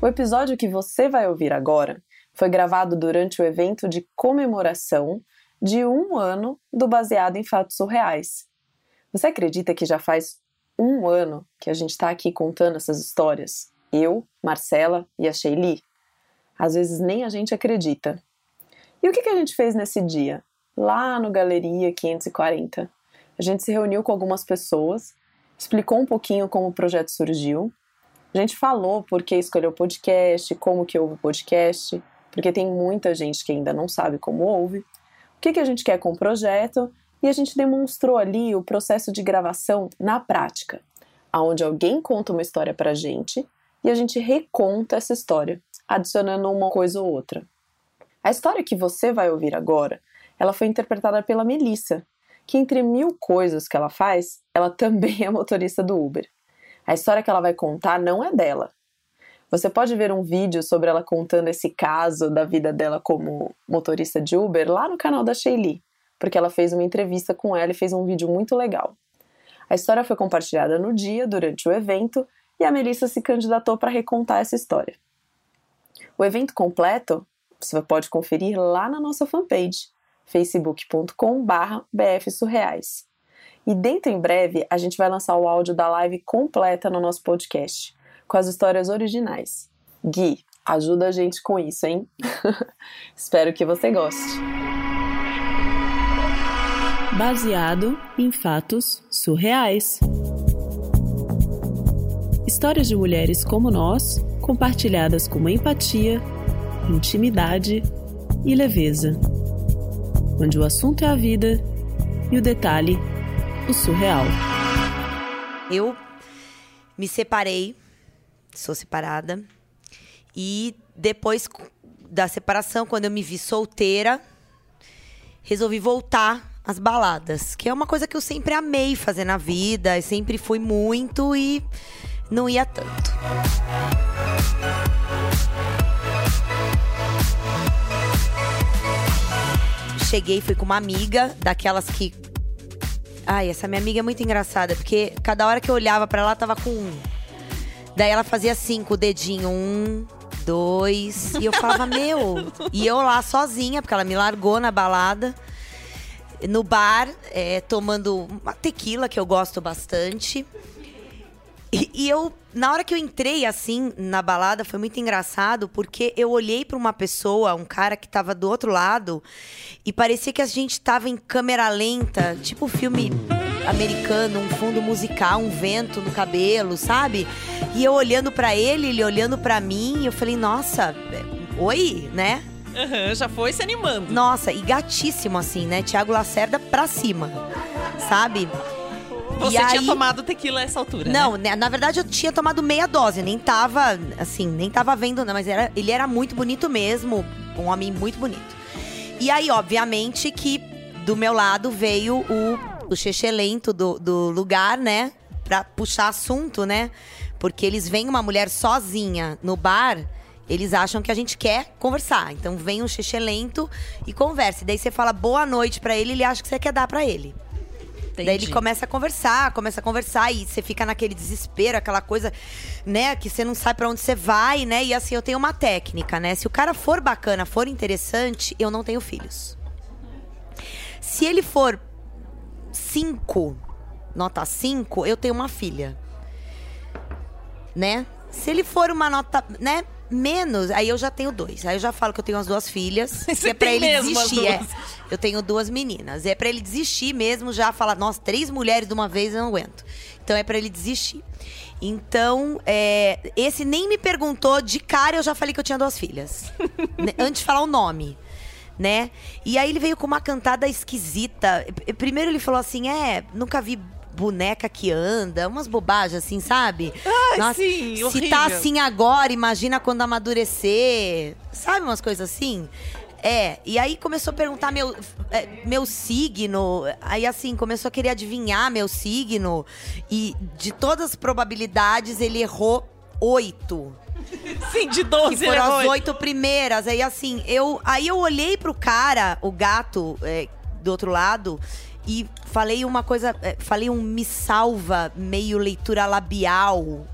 O episódio que você vai ouvir agora foi gravado durante o evento de comemoração de um ano do Baseado em Fatos Surreais. Você acredita que já faz um ano que a gente está aqui contando essas histórias? Eu, Marcela e a Sheili? Às vezes nem a gente acredita. E o que, que a gente fez nesse dia? Lá no Galeria 540. A gente se reuniu com algumas pessoas, explicou um pouquinho como o projeto surgiu. A gente falou por que escolheu o podcast, como que ouve o podcast, porque tem muita gente que ainda não sabe como ouve. O que, que a gente quer com o projeto e a gente demonstrou ali o processo de gravação na prática, aonde alguém conta uma história pra gente e a gente reconta essa história, adicionando uma coisa ou outra. A história que você vai ouvir agora, ela foi interpretada pela Melissa, que entre mil coisas que ela faz, ela também é motorista do Uber. A história que ela vai contar não é dela. Você pode ver um vídeo sobre ela contando esse caso da vida dela como motorista de Uber lá no canal da Sheili porque ela fez uma entrevista com ela e fez um vídeo muito legal. A história foi compartilhada no dia, durante o evento, e a Melissa se candidatou para recontar essa história. O evento completo você pode conferir lá na nossa fanpage, facebook.com.br bfsurreais. E dentro em breve a gente vai lançar o áudio da live completa no nosso podcast, com as histórias originais. Gui, ajuda a gente com isso, hein? Espero que você goste baseado em fatos surreais. Histórias de mulheres como nós, compartilhadas com empatia, intimidade e leveza. Onde o assunto é a vida e o detalhe, o surreal. Eu me separei, sou separada, e depois da separação, quando eu me vi solteira, resolvi voltar as baladas, que é uma coisa que eu sempre amei fazer na vida, eu sempre fui muito e não ia tanto. Cheguei, fui com uma amiga, daquelas que. Ai, essa minha amiga é muito engraçada, porque cada hora que eu olhava para ela, tava com um. Daí ela fazia assim, com o dedinho, um, dois. E eu falava, meu. E eu lá sozinha, porque ela me largou na balada no bar, é, tomando uma tequila que eu gosto bastante. E, e, eu, na hora que eu entrei assim na balada, foi muito engraçado, porque eu olhei para uma pessoa, um cara que tava do outro lado, e parecia que a gente tava em câmera lenta, tipo filme americano, um fundo musical, um vento no cabelo, sabe? E eu olhando para ele, ele olhando para mim, eu falei, nossa, é, oi, né? Uhum, já foi se animando. Nossa, e gatíssimo assim, né? Tiago Lacerda pra cima, sabe? Você e tinha aí... tomado tequila a essa altura, Não, né? na verdade eu tinha tomado meia dose, nem tava, assim, nem tava vendo, não, mas era, ele era muito bonito mesmo, um homem muito bonito. E aí, obviamente, que do meu lado veio o, o xexelento do, do lugar, né? Pra puxar assunto, né? Porque eles veem uma mulher sozinha no bar eles acham que a gente quer conversar. Então vem um xixi lento e conversa. E daí você fala boa noite para ele, ele acha que você quer dar para ele. Entendi. Daí ele começa a conversar, começa a conversar e você fica naquele desespero, aquela coisa, né, que você não sabe para onde você vai, né? E assim, eu tenho uma técnica, né? Se o cara for bacana, for interessante, eu não tenho filhos. Se ele for cinco, nota 5, eu tenho uma filha. Né? Se ele for uma nota, né, menos, aí eu já tenho dois. Aí eu já falo que eu tenho as duas filhas. Você é pra ele desistir. É. Eu tenho duas meninas. É para ele desistir mesmo, já falar, nossa, três mulheres de uma vez eu não aguento. Então é para ele desistir. Então, é, esse nem me perguntou, de cara eu já falei que eu tinha duas filhas. Né, antes de falar o nome. Né? E aí ele veio com uma cantada esquisita. Primeiro ele falou assim: é, nunca vi boneca que anda, umas bobagens assim, sabe? Ai, Nossa, sim, se horrível. tá assim agora, imagina quando amadurecer. Sabe umas coisas assim? É, e aí começou a perguntar meu, é, meu signo. Aí, assim, começou a querer adivinhar meu signo. E de todas as probabilidades, ele errou oito. Sim, de 12 Que foram as oito primeiras. Aí, assim, eu, aí eu olhei pro cara, o gato é, do outro lado, e falei uma coisa, é, falei um me salva meio leitura labial,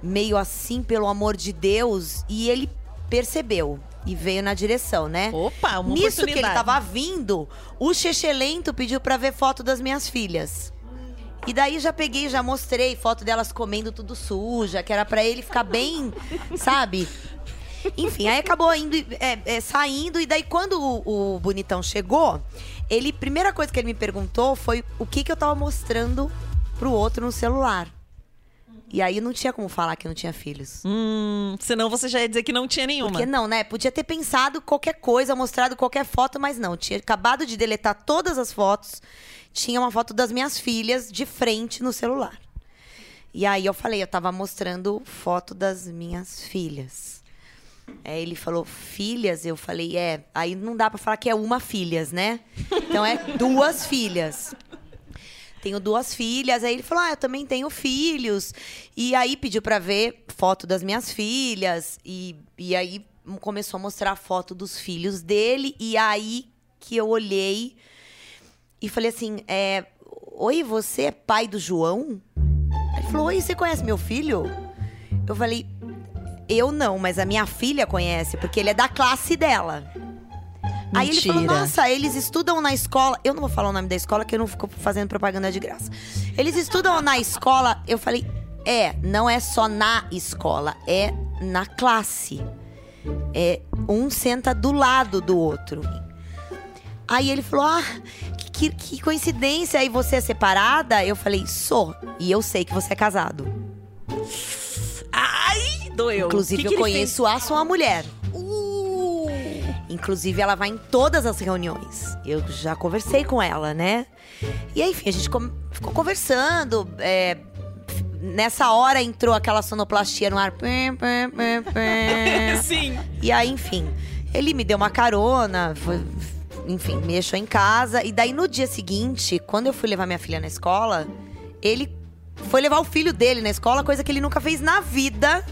meio assim, pelo amor de Deus, e ele percebeu e veio na direção, né? Opa, uma Nisso que ele tava vindo, o Chechelento pediu pra ver foto das minhas filhas. E daí já peguei, já mostrei foto delas comendo tudo suja, que era pra ele ficar bem, sabe? Enfim, aí acabou indo, é, é, saindo, e daí quando o, o bonitão chegou, ele, primeira coisa que ele me perguntou foi o que, que eu tava mostrando pro outro no celular. E aí não tinha como falar que não tinha filhos. Hum, senão você já ia dizer que não tinha nenhuma. Porque não, né? Podia ter pensado qualquer coisa, mostrado qualquer foto, mas não. Tinha acabado de deletar todas as fotos. Tinha uma foto das minhas filhas de frente no celular. E aí eu falei, eu tava mostrando foto das minhas filhas. Aí ele falou, filhas? Eu falei, é. Aí não dá pra falar que é uma filhas, né? Então é duas filhas. Tenho duas filhas. Aí ele falou: Ah, eu também tenho filhos. E aí pediu pra ver foto das minhas filhas. E, e aí começou a mostrar foto dos filhos dele. E aí que eu olhei e falei assim: é, Oi, você é pai do João? Ele falou: Oi, você conhece meu filho? Eu falei: Eu não, mas a minha filha conhece, porque ele é da classe dela. Aí ele falou: Mentira. Nossa, eles estudam na escola. Eu não vou falar o nome da escola, que eu não fico fazendo propaganda de graça. Eles estudam na escola. Eu falei: É, não é só na escola, é na classe. É, um senta do lado do outro. Aí ele falou: Ah, que, que coincidência. E você é separada? Eu falei: Sou. E eu sei que você é casado. Doeu. Inclusive, Que que eu conheço a sua mulher. Inclusive, ela vai em todas as reuniões. Eu já conversei com ela, né? E aí, enfim, a gente ficou conversando. é, nessa hora entrou aquela sonoplastia no ar. Fez? Sim. E aí, enfim, ele me deu uma carona, foi- enfim, me deixou em casa. E daí, no dia seguinte, quando eu fui levar minha filha na escola, ele foi levar o filho dele na escola, coisa que ele nunca fez na vida.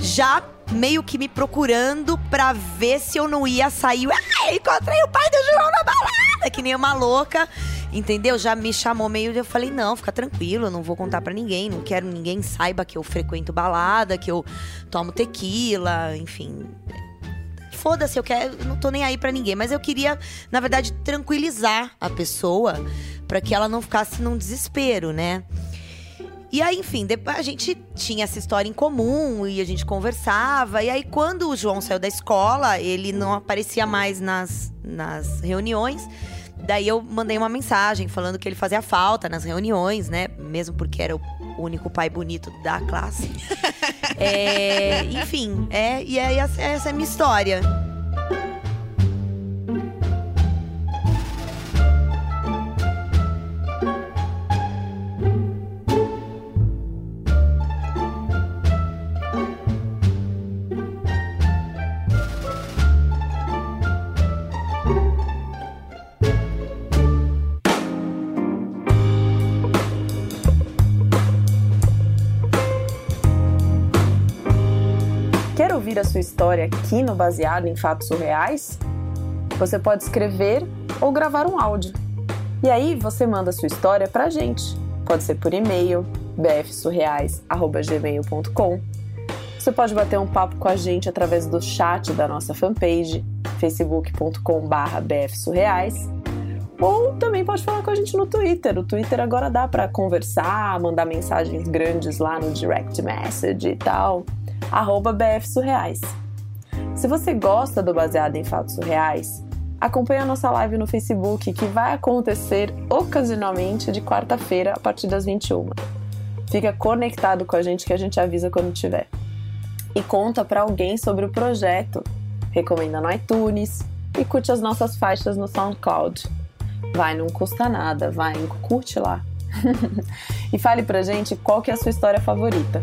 Já meio que me procurando pra ver se eu não ia sair. Ah, encontrei o pai do João na balada, que nem uma louca. Entendeu? Já me chamou meio. Eu falei, não, fica tranquilo, eu não vou contar pra ninguém. Não quero ninguém saiba que eu frequento balada, que eu tomo tequila, enfim. Foda-se, eu quero, não tô nem aí pra ninguém, mas eu queria, na verdade, tranquilizar a pessoa pra que ela não ficasse num desespero, né? E aí, enfim, depois a gente tinha essa história em comum e a gente conversava. E aí, quando o João saiu da escola, ele não aparecia mais nas, nas reuniões. Daí eu mandei uma mensagem falando que ele fazia falta nas reuniões, né? Mesmo porque era o único pai bonito da classe. É, enfim, é, e aí essa, essa é a minha história. Ouvir a sua história aqui no Baseado em Fatos Surreais? Você pode escrever ou gravar um áudio. E aí você manda a sua história pra gente. Pode ser por e-mail, bfsurreais.gmail.com. Você pode bater um papo com a gente através do chat da nossa fanpage, facebook.com.br bfsurreais. Ou também pode falar com a gente no Twitter. O Twitter agora dá pra conversar, mandar mensagens grandes lá no direct message e tal arroba BF Surreais. Se você gosta do Baseado em Fatos Surreais, acompanhe a nossa live no Facebook que vai acontecer ocasionalmente de quarta-feira a partir das 21. Fica conectado com a gente que a gente avisa quando tiver. E conta para alguém sobre o projeto. Recomenda no iTunes e curte as nossas faixas no SoundCloud. Vai, não custa nada, vai, curte lá. e fale pra gente qual que é a sua história favorita.